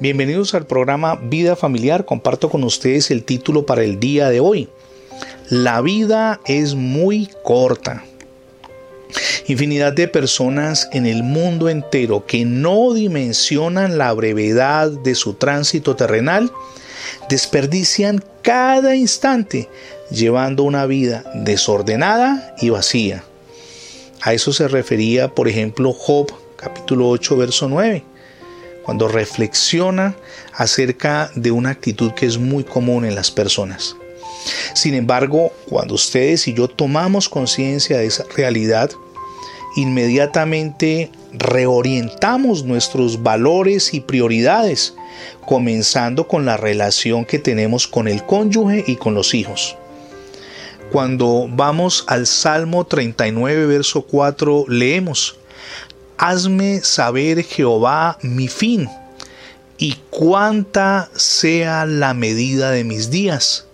Bienvenidos al programa Vida Familiar. Comparto con ustedes el título para el día de hoy. La vida es muy corta. Infinidad de personas en el mundo entero que no dimensionan la brevedad de su tránsito terrenal desperdician cada instante llevando una vida desordenada y vacía. A eso se refería, por ejemplo, Job capítulo 8, verso 9 cuando reflexiona acerca de una actitud que es muy común en las personas. Sin embargo, cuando ustedes y yo tomamos conciencia de esa realidad, inmediatamente reorientamos nuestros valores y prioridades, comenzando con la relación que tenemos con el cónyuge y con los hijos. Cuando vamos al Salmo 39, verso 4, leemos, hazme saber Jehová mi fin y cuánta sea la medida de mis días.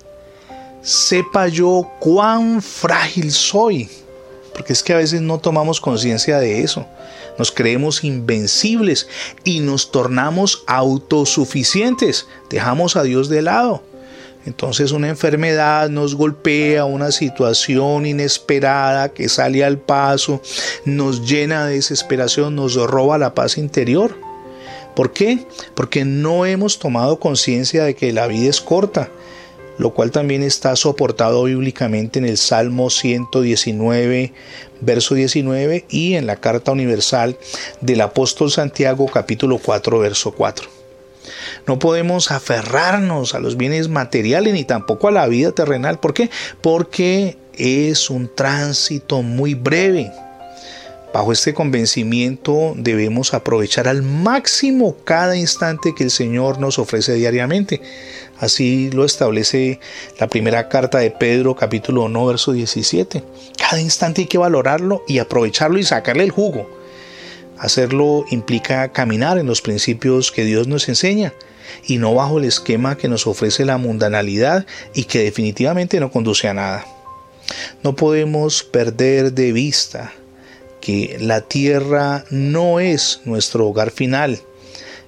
Sepa yo cuán frágil soy, porque es que a veces no tomamos conciencia de eso. Nos creemos invencibles y nos tornamos autosuficientes. Dejamos a Dios de lado. Entonces una enfermedad nos golpea, una situación inesperada que sale al paso, nos llena de desesperación, nos roba la paz interior. ¿Por qué? Porque no hemos tomado conciencia de que la vida es corta, lo cual también está soportado bíblicamente en el Salmo 119, verso 19 y en la Carta Universal del Apóstol Santiago capítulo 4, verso 4. No podemos aferrarnos a los bienes materiales ni tampoco a la vida terrenal. ¿Por qué? Porque es un tránsito muy breve. Bajo este convencimiento debemos aprovechar al máximo cada instante que el Señor nos ofrece diariamente. Así lo establece la primera carta de Pedro capítulo 1 verso 17. Cada instante hay que valorarlo y aprovecharlo y sacarle el jugo. Hacerlo implica caminar en los principios que Dios nos enseña y no bajo el esquema que nos ofrece la mundanalidad y que definitivamente no conduce a nada. No podemos perder de vista que la tierra no es nuestro hogar final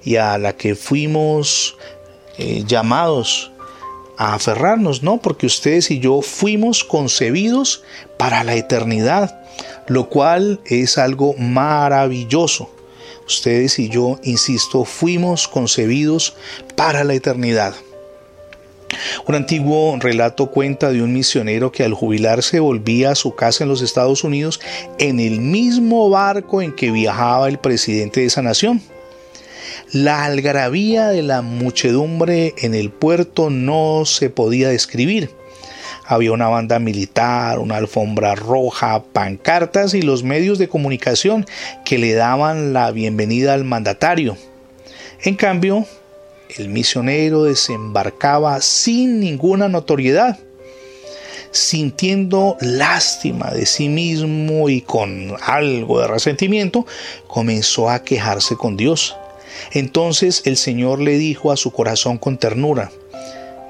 y a la que fuimos eh, llamados a aferrarnos, no, porque ustedes y yo fuimos concebidos para la eternidad, lo cual es algo maravilloso. Ustedes y yo, insisto, fuimos concebidos para la eternidad. Un antiguo relato cuenta de un misionero que al jubilarse volvía a su casa en los Estados Unidos en el mismo barco en que viajaba el presidente de esa nación. La algarabía de la muchedumbre en el puerto no se podía describir. Había una banda militar, una alfombra roja, pancartas y los medios de comunicación que le daban la bienvenida al mandatario. En cambio, el misionero desembarcaba sin ninguna notoriedad, sintiendo lástima de sí mismo y con algo de resentimiento, comenzó a quejarse con Dios. Entonces el Señor le dijo a su corazón con ternura,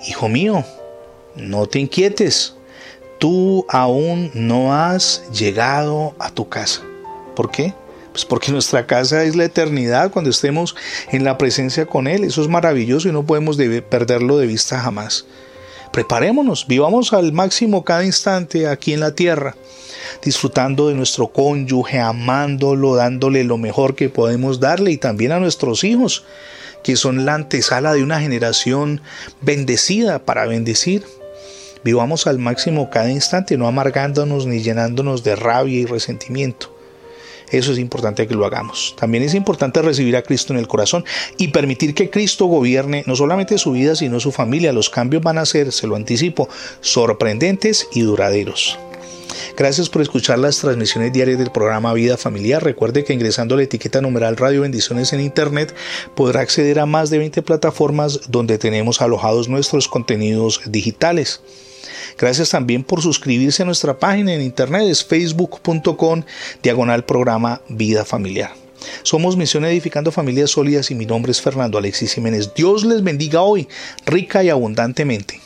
Hijo mío, no te inquietes, tú aún no has llegado a tu casa. ¿Por qué? Pues porque nuestra casa es la eternidad cuando estemos en la presencia con Él. Eso es maravilloso y no podemos perderlo de vista jamás. Preparémonos, vivamos al máximo cada instante aquí en la tierra, disfrutando de nuestro cónyuge, amándolo, dándole lo mejor que podemos darle y también a nuestros hijos, que son la antesala de una generación bendecida para bendecir. Vivamos al máximo cada instante, no amargándonos ni llenándonos de rabia y resentimiento. Eso es importante que lo hagamos. También es importante recibir a Cristo en el corazón y permitir que Cristo gobierne no solamente su vida, sino su familia. Los cambios van a ser, se lo anticipo, sorprendentes y duraderos. Gracias por escuchar las transmisiones diarias del programa Vida Familiar. Recuerde que ingresando a la etiqueta numeral Radio Bendiciones en Internet podrá acceder a más de 20 plataformas donde tenemos alojados nuestros contenidos digitales. Gracias también por suscribirse a nuestra página en internet, es facebook.com diagonal programa Vida Familiar. Somos Misión Edificando Familias Sólidas y mi nombre es Fernando Alexis Jiménez. Dios les bendiga hoy, rica y abundantemente.